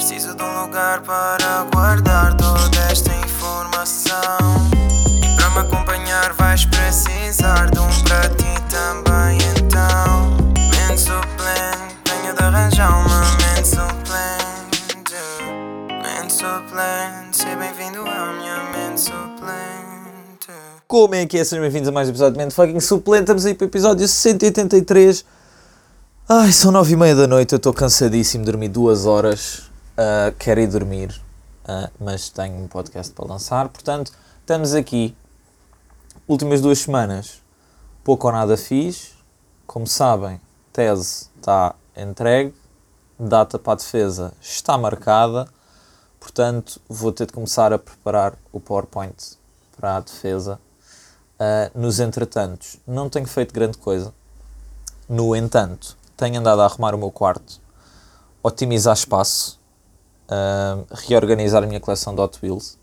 Preciso de um lugar para guardar toda esta informação. E para me acompanhar vais precisar de um para ti também então. Mente suplente, tenho de arranjar uma mente suplente. Mente suplente, seja bem-vindo à minha mente suplente. Como é que é? Sejam bem-vindos a mais um episódio de Mente Fucking Suplente. Estamos aí para o episódio 183. Ai, são nove e meia da noite, eu estou cansadíssimo, dormi duas horas, ah, quero ir dormir, ah, mas tenho um podcast para lançar, portanto, estamos aqui. Últimas duas semanas, pouco ou nada fiz. Como sabem, tese está entregue, data para a defesa está marcada, portanto, vou ter de começar a preparar o PowerPoint para a defesa. Ah, nos entretantos, não tenho feito grande coisa. No entanto, tenho andado a arrumar o meu quarto, otimizar espaço, ah, reorganizar a minha coleção de Hot Wheels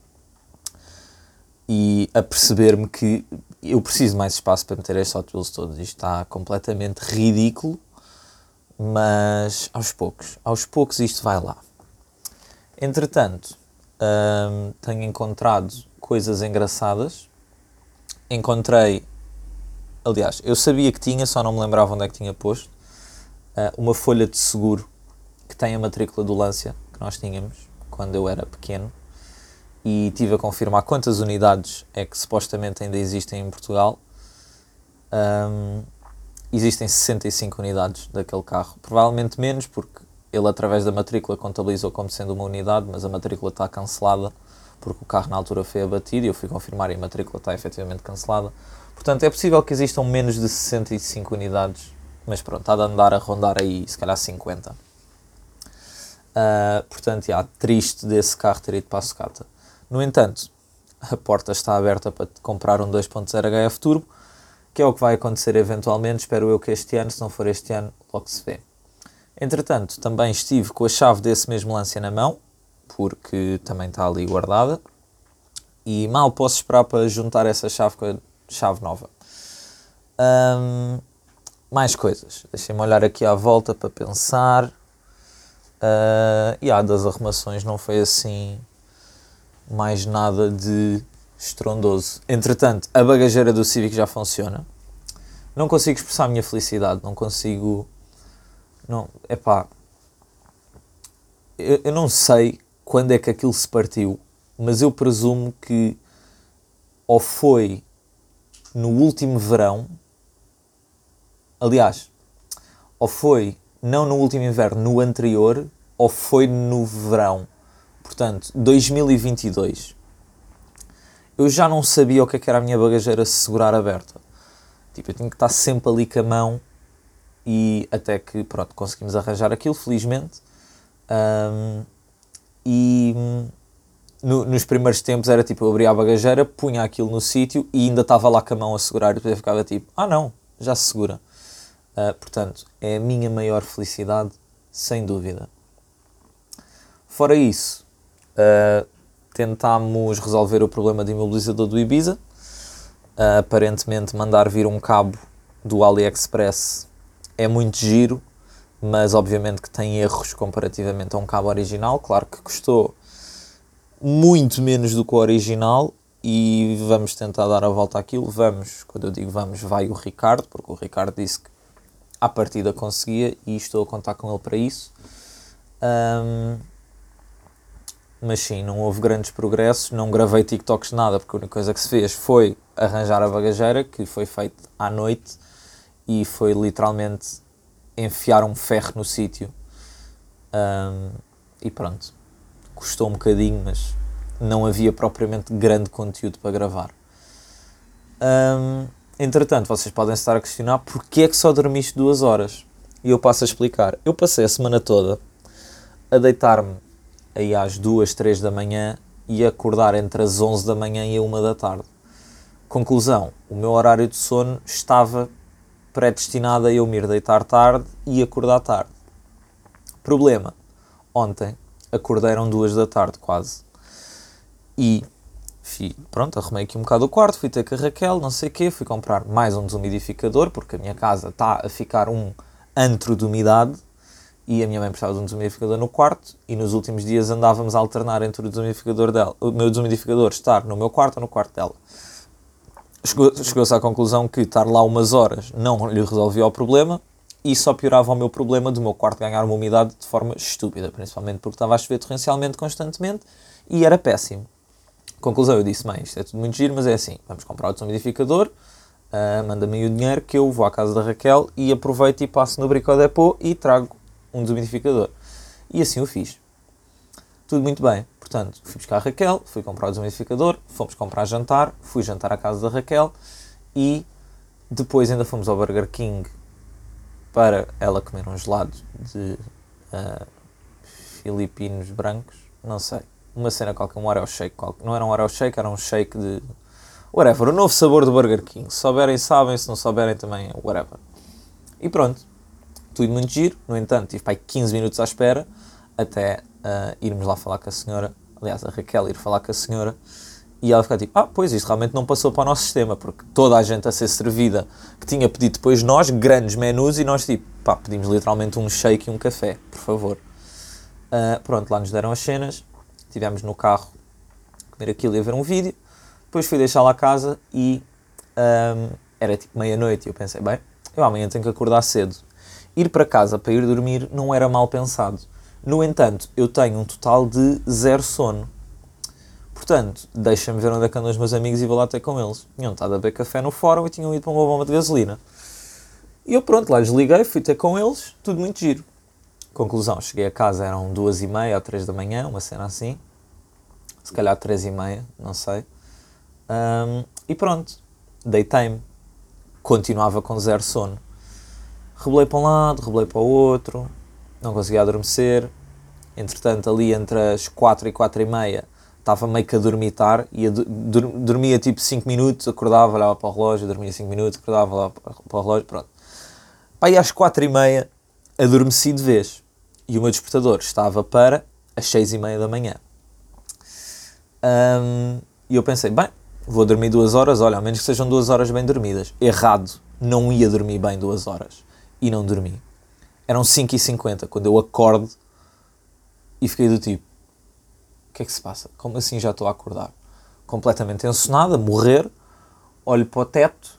e a perceber-me que eu preciso de mais espaço para meter estes Hot Wheels todos. Isto está completamente ridículo, mas aos poucos, aos poucos isto vai lá. Entretanto, ah, tenho encontrado coisas engraçadas. Encontrei, aliás, eu sabia que tinha, só não me lembrava onde é que tinha posto uh, uma folha de seguro que tem a matrícula do Lancia, que nós tínhamos quando eu era pequeno, e tive a confirmar quantas unidades é que supostamente ainda existem em Portugal. Um, existem 65 unidades daquele carro, provavelmente menos, porque ele, através da matrícula, contabilizou como sendo uma unidade, mas a matrícula está cancelada porque o carro na altura foi abatido e eu fui confirmar e a matrícula está efetivamente cancelada. Portanto, é possível que existam menos de 65 unidades mas pronto, está a andar a rondar aí se calhar 50. Uh, portanto, já, triste desse carro ter ido para a sucata. No entanto, a porta está aberta para comprar um 2.0 HF Turbo, que é o que vai acontecer eventualmente, espero eu que este ano, se não for este ano, logo se vê. Entretanto, também estive com a chave desse mesmo Lancia na mão, porque também está ali guardada, e mal posso esperar para juntar essa chave com a chave nova. Um, mais coisas. Deixem-me olhar aqui à volta para pensar. Uh, e há das arrumações não foi assim mais nada de estrondoso. Entretanto, a bagageira do Civic já funciona. Não consigo expressar a minha felicidade, não consigo. Não, epá. Eu, eu não sei quando é que aquilo se partiu, mas eu presumo que ou foi no último verão Aliás, ou foi não no último inverno, no anterior, ou foi no verão. Portanto, 2022. Eu já não sabia o que, é que era a minha bagageira se segurar aberta. Tipo, eu tinha que estar sempre ali com a mão e até que, pronto, conseguimos arranjar aquilo, felizmente. Um, e no, nos primeiros tempos era tipo, eu abria a bagageira, punha aquilo no sítio e ainda estava lá com a mão a segurar e depois ficava tipo, ah não, já se segura. Uh, portanto, é a minha maior felicidade, sem dúvida. Fora isso, uh, tentámos resolver o problema de imobilizador do Ibiza. Uh, aparentemente, mandar vir um cabo do AliExpress é muito giro, mas obviamente que tem erros comparativamente a um cabo original. Claro que custou muito menos do que o original e vamos tentar dar a volta àquilo. Vamos, quando eu digo vamos, vai o Ricardo, porque o Ricardo disse que à partida conseguia e estou a contar com ele para isso. Um, mas sim, não houve grandes progressos, não gravei TikToks nada, porque a única coisa que se fez foi arranjar a bagageira, que foi feito à noite, e foi literalmente enfiar um ferro no sítio. Um, e pronto, custou um bocadinho, mas não havia propriamente grande conteúdo para gravar. Um, Entretanto, vocês podem estar a questionar porque é que só dormiste duas horas. E eu passo a explicar. Eu passei a semana toda a deitar-me aí às duas, três da manhã e acordar entre as 11 da manhã e a uma da tarde. Conclusão, o meu horário de sono estava predestinado a eu me ir deitar tarde e acordar tarde. Problema, ontem acordaram duas da tarde quase. E Fui, pronto, arrumei aqui um bocado o quarto, fui ter com a Raquel, não sei o quê, fui comprar mais um desumidificador, porque a minha casa está a ficar um antro de umidade e a minha mãe precisava de um desumidificador no quarto e nos últimos dias andávamos a alternar entre o desumidificador dela, o meu desumidificador estar no meu quarto ou no quarto dela. Chegou-se à conclusão que estar lá umas horas não lhe resolvia o problema e só piorava o meu problema do meu quarto ganhar uma umidade de forma estúpida, principalmente porque estava a chover torrencialmente constantemente e era péssimo. Conclusão, eu disse, mãe, isto é tudo muito giro, mas é assim, vamos comprar o desumidificador, uh, manda-me o dinheiro que eu vou à casa da Raquel e aproveito e passo no Bricodepot e trago um desumidificador. E assim o fiz. Tudo muito bem. Portanto, fui buscar a Raquel, fui comprar o desumidificador, fomos comprar jantar, fui jantar à casa da Raquel e depois ainda fomos ao Burger King para ela comer um gelado de uh, filipinos brancos, não sei, uma cena qualquer, um Oreo Shake, qualquer. não era um Oreo Shake, era um shake de whatever, o novo sabor do Burger King. Se souberem, sabem, se não souberem também, whatever. E pronto, tudo muito giro. No entanto, tive pai 15 minutos à espera até uh, irmos lá falar com a senhora. Aliás, a Raquel ir falar com a senhora e ela ficar tipo: Ah, pois isto realmente não passou para o nosso sistema, porque toda a gente a ser servida que tinha pedido depois nós, grandes menus, e nós tipo, pá, pedimos literalmente um shake e um café, por favor. Uh, pronto, lá nos deram as cenas, estivemos no carro comer aquilo e a ver um vídeo. Depois fui deixar lá a casa e um, era tipo meia-noite e eu pensei: bem, eu amanhã tenho que acordar cedo ir para casa para ir dormir não era mal pensado. No entanto, eu tenho um total de zero sono. Portanto, deixa-me ver onde é que andam os meus amigos e vou lá ter com eles. Tinham estado a beber café no fórum e tinham ido para uma bomba de gasolina. E eu pronto, lá desliguei, fui ter com eles, tudo muito giro. Conclusão, cheguei a casa, eram duas e meia ou três da manhã, uma cena assim. Se calhar três e meia, não sei. Um, e pronto, deitei-me. Continuava com zero sono. Rebolei para um lado, rebolei para o outro, não conseguia adormecer. Entretanto, ali entre as 4 e 4 e meia, estava meio que a dormitar, ia, dormia tipo 5 minutos, acordava, olhava para o relógio, dormia 5 minutos, acordava, olhava para o relógio, pronto. Pá, e às 4 e meia, adormeci de vez. E o meu despertador estava para as 6 e meia da manhã. Um, e eu pensei, bem, vou dormir duas horas, olha, ao menos que sejam duas horas bem dormidas. Errado, não ia dormir bem duas horas e não dormi. Eram 5h50 quando eu acordo e fiquei do tipo: o que é que se passa? Como assim já estou a acordar? Completamente ensonado, a morrer, olho para o teto,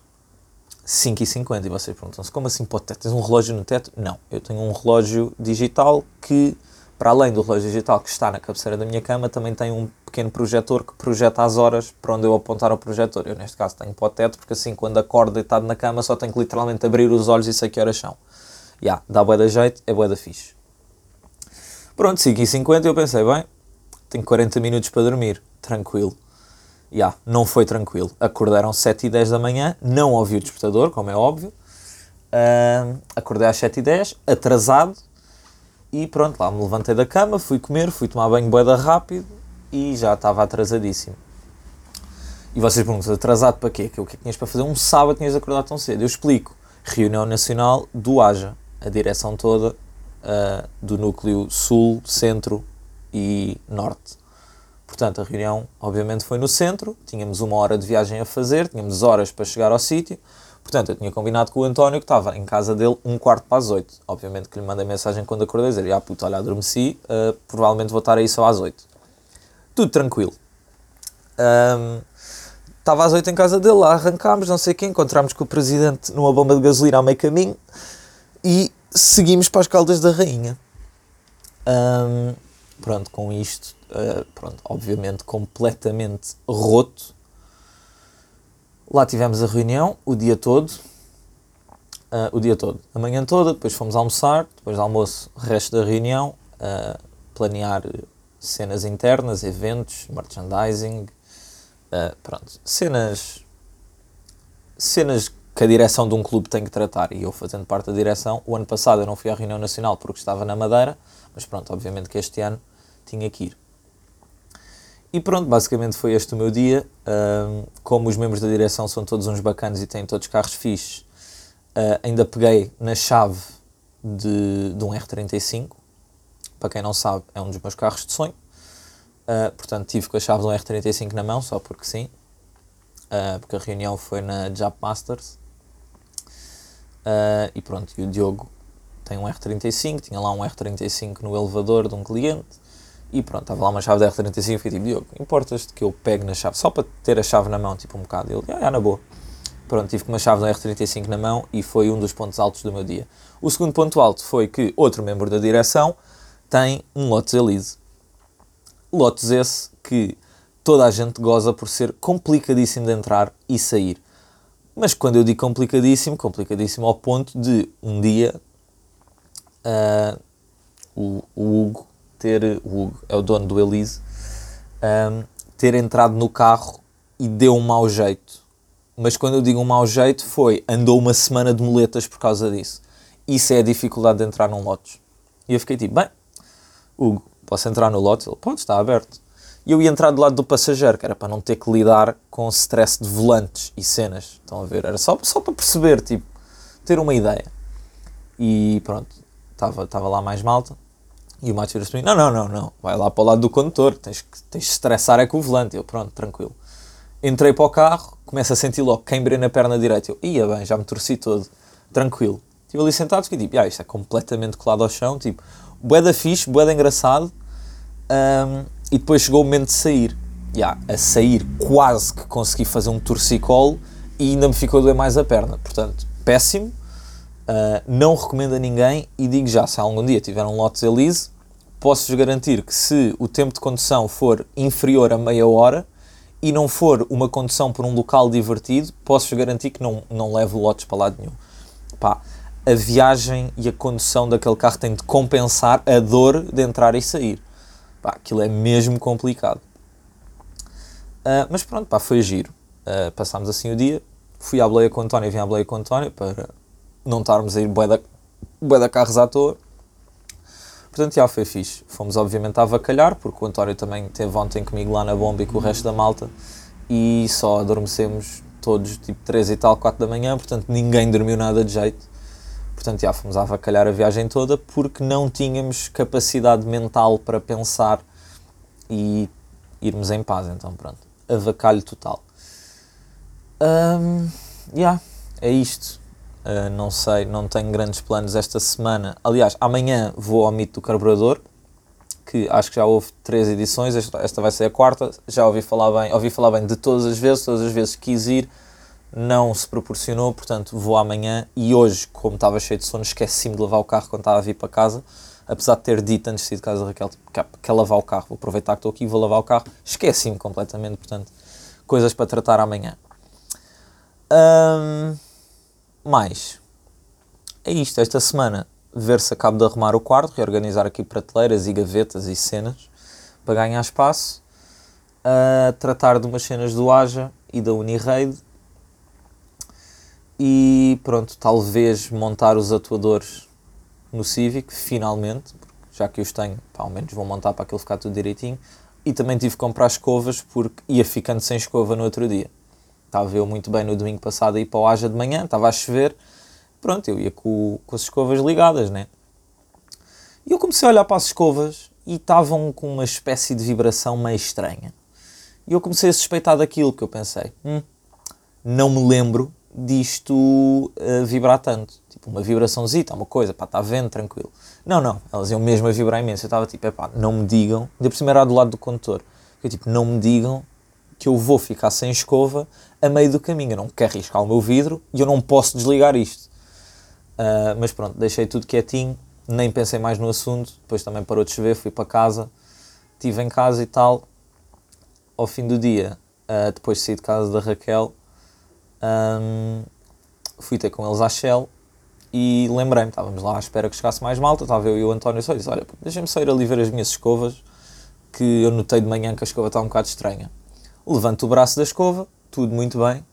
5h50 e vocês perguntam-se: como assim o teto? Tens um relógio no teto? Não, eu tenho um relógio digital que, para além do relógio digital que está na cabeceira da minha cama, também tem um pequeno projetor que projeta as horas para onde eu apontar o projetor. Eu, neste caso, tenho para o teto, porque assim, quando acordo deitado na cama, só tenho que literalmente abrir os olhos e sei que horas são. Já, yeah, dá bué da jeito, é bué da fixe. Pronto, 5 e 50 eu pensei, bem, tenho 40 minutos para dormir, tranquilo. Yeah, não foi tranquilo. Acordaram 7 e 10 da manhã, não ouvi o despertador, como é óbvio. Uh, acordei às 7 e 10, atrasado, e pronto, lá me levantei da cama, fui comer, fui tomar banho boeda rápido, e já estava atrasadíssimo. E vocês perguntam, atrasado para quê? Que o que é que tinhas para fazer? Um sábado tinhas acordado tão cedo. Eu explico. Reunião Nacional do AJA, a direção toda uh, do núcleo Sul, Centro e Norte. Portanto, a reunião, obviamente, foi no centro, tínhamos uma hora de viagem a fazer, tínhamos horas para chegar ao sítio. Portanto, eu tinha combinado com o António que estava em casa dele um quarto para as oito. Obviamente que lhe mandei mensagem quando acordei, dizer, ah puta, olha, adormeci, uh, provavelmente vou estar aí só às oito tudo tranquilo. Um, estava às 8 em casa dele, lá arrancámos, não sei quem, encontramos com o presidente numa bomba de gasolina ao meio caminho e seguimos para as Caldas da Rainha. Um, pronto, com isto, uh, pronto, obviamente completamente roto. Lá tivemos a reunião o dia todo, uh, o dia todo, a manhã toda, depois fomos almoçar, depois do almoço, resto da reunião, uh, planear cenas internas, eventos, merchandising, pronto, cenas, cenas que a direção de um clube tem que tratar e eu fazendo parte da direção. O ano passado eu não fui à reunião nacional porque estava na Madeira, mas pronto, obviamente que este ano tinha que ir. E pronto, basicamente foi este o meu dia. Como os membros da direção são todos uns bacanas e têm todos carros fixes, uh, ainda peguei na chave de, de um R35 para quem não sabe, é um dos meus carros de sonho. Uh, portanto, tive com a chave do R35 na mão, só porque sim. Uh, porque a reunião foi na Jap Masters. E pronto, e o Diogo tem um R35, tinha lá um R35 no elevador de um cliente e pronto, estava lá uma chave da R35 e tipo, Diogo, importas-te que eu pegue na chave, só para ter a chave na mão, tipo um bocado. Ele, ah, na boa. Pronto, tive com uma chave da R35 na mão e foi um dos pontos altos do meu dia. O segundo ponto alto foi que outro membro da direção tem um Lotus Elise. Lotus esse que toda a gente goza por ser complicadíssimo de entrar e sair. Mas quando eu digo complicadíssimo, complicadíssimo ao ponto de um dia uh, o, o, Hugo ter, o Hugo é o dono do Elise, um, ter entrado no carro e deu um mau jeito. Mas quando eu digo um mau jeito, foi andou uma semana de muletas por causa disso. Isso é a dificuldade de entrar num Lotus. E eu fiquei tipo, bem, Hugo, posso entrar no Lotus? Ele, pode, está aberto. E eu ia entrar do lado do passageiro, que era para não ter que lidar com stress de volantes e cenas. Estão a ver? Era só, só para perceber, tipo, ter uma ideia. E pronto, estava lá mais malta. E o Matos vira-se para mim: Não, não, não, não, vai lá para o lado do condutor, tens que tens de estressar é com o volante. Eu, pronto, tranquilo. Entrei para o carro, começo a sentir logo queimbrei na perna direita. Eu, ia bem, já me torci todo, tranquilo. Estive ali sentado e tipo: Ah, isto é completamente colado ao chão, tipo, bué da fixe, bué da engraçado. Um, e depois chegou o momento de sair. Yeah, a sair quase que consegui fazer um torcicolo e ainda me ficou a doer mais a perna. Portanto, péssimo. Uh, não recomendo a ninguém e digo já, se algum dia tiver um Lotus Elise, posso-vos garantir que se o tempo de condução for inferior a meia hora e não for uma condução por um local divertido, posso-vos garantir que não, não levo Lotus para lado nenhum. Pá, a viagem e a condução daquele carro tem de compensar a dor de entrar e sair. Pá, aquilo é mesmo complicado. Uh, mas pronto, pá, foi giro. Uh, passámos assim o dia. Fui à Bleia com o António vim à Bleia com o António para não estarmos a ir bué da, carros à toa. Portanto, já foi fixe. Fomos obviamente a avacalhar, porque o António também esteve ontem comigo lá na bomba e com o resto da malta. E só adormecemos todos tipo 3 e tal, 4 da manhã, portanto ninguém dormiu nada de jeito. Portanto, já fomos a avacalhar a viagem toda porque não tínhamos capacidade mental para pensar e irmos em paz. Então, pronto, avacalho total. Um, yeah, é isto. Uh, não sei, não tenho grandes planos esta semana. Aliás, amanhã vou ao mito do carburador, que acho que já houve três edições, esta, esta vai ser a quarta. Já ouvi falar bem, ouvi falar bem de todas as vezes, todas as vezes quis ir não se proporcionou, portanto vou amanhã. E hoje, como estava cheio de sono, esqueci-me de lavar o carro quando estava a vir para casa, apesar de ter dito antes de ir de casa Raquel, tipo, quer lavar o carro, vou aproveitar que estou aqui e vou lavar o carro, esqueci-me completamente, portanto, coisas para tratar amanhã. Um, mais, é isto, esta semana, ver se acabo de arrumar o quarto, reorganizar aqui prateleiras e gavetas e cenas, para ganhar espaço, tratar de umas cenas do Aja e da Uniraid, e pronto, talvez montar os atuadores no Civic, finalmente, já que os tenho, pá, ao menos vou montar para aquilo ficar tudo direitinho. E também tive que comprar escovas porque ia ficando sem escova no outro dia. Estava eu muito bem no domingo passado a ir para o Aja de manhã, estava a chover, pronto, eu ia com, com as escovas ligadas, né? E eu comecei a olhar para as escovas e estavam com uma espécie de vibração meio estranha. E eu comecei a suspeitar daquilo que eu pensei, hum, não me lembro disto uh, vibrar tanto. Tipo, uma vibraçãozita, uma coisa, pá, está vendo, tranquilo. Não, não, elas iam mesmo a vibrar imenso. Eu estava tipo, é pá, não me digam, por cima era do lado do condutor, eu tipo, não me digam que eu vou ficar sem escova a meio do caminho. Eu não quero riscar o meu vidro e eu não posso desligar isto. Uh, mas pronto, deixei tudo quietinho, nem pensei mais no assunto. Depois também parou de chover, fui para casa, estive em casa e tal. Ao fim do dia, uh, depois de sair de casa da Raquel, um, fui ter com eles à Shell e lembrei-me, estávamos lá à espera que chegasse mais malta, estava eu e o António só e disse, olha, deixa-me sair ali ver as minhas escovas, que eu notei de manhã que a escova está um bocado estranha. Levanto o braço da escova, tudo muito bem,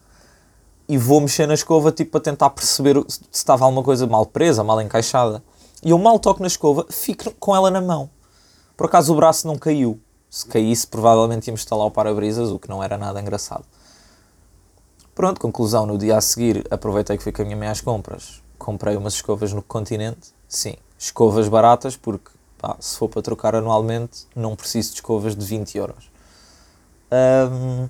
e vou mexer na escova tipo para tentar perceber se estava alguma coisa mal presa, mal encaixada. E eu mal toco na escova, fico com ela na mão. Por acaso o braço não caiu. Se caísse, provavelmente íamos instalar o para-brisas, o que não era nada engraçado. Pronto, conclusão, no dia a seguir aproveitei que fui com a minha mãe às compras. Comprei umas escovas no continente. Sim, escovas baratas, porque pá, se for para trocar anualmente, não preciso de escovas de 20 euros. Um,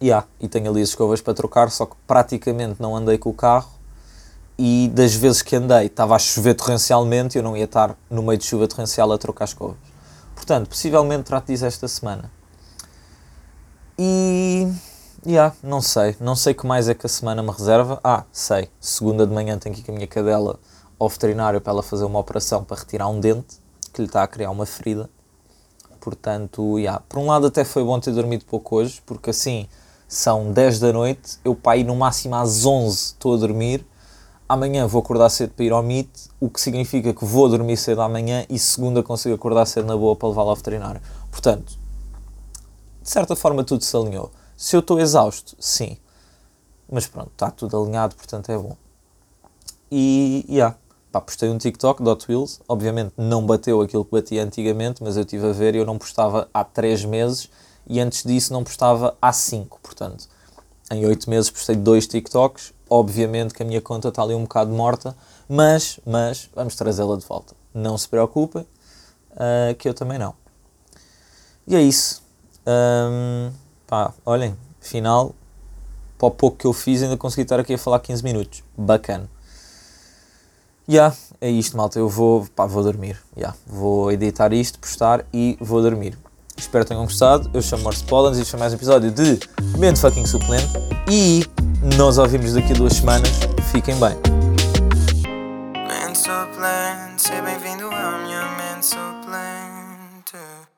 yeah, e tenho ali as escovas para trocar, só que praticamente não andei com o carro e das vezes que andei estava a chover torrencialmente e eu não ia estar no meio de chuva torrencial a trocar escovas. Portanto, possivelmente trato disso esta semana. E. Yeah, não sei. Não sei que mais é que a semana me reserva. Ah, sei. Segunda de manhã tenho que ir com a minha cadela ao veterinário para ela fazer uma operação para retirar um dente que lhe está a criar uma ferida. Portanto, yeah. por um lado até foi bom ter dormido pouco hoje, porque assim são 10 da noite, eu para ir no máximo às 11 estou a dormir, amanhã vou acordar cedo para ir ao Meet, o que significa que vou dormir cedo amanhã e segunda consigo acordar cedo na boa para levá-la ao veterinário. Portanto, de certa forma tudo se alinhou. Se eu estou exausto, sim. Mas pronto, está tudo alinhado, portanto é bom. E, yeah, pá, postei um TikTok de Hot Wheels. Obviamente não bateu aquilo que batia antigamente, mas eu estive a ver e eu não postava há 3 meses e antes disso não postava há 5. Portanto, em 8 meses postei dois TikToks. Obviamente que a minha conta está ali um bocado morta, mas, mas vamos trazê-la de volta. Não se preocupem, uh, que eu também não. E é isso. Um, pá, olhem, final, para o pouco que eu fiz, ainda consegui estar aqui a falar 15 minutos. Bacana. Yeah, é isto, malta. Eu vou, pá, vou dormir. Yeah, vou editar isto, postar e vou dormir. Espero que tenham gostado. Eu chamo Morse Pollens e este foi mais um episódio de Mente Fucking Suplente. E nós ouvimos daqui a duas semanas. Fiquem bem. Mente suplente, bem-vindo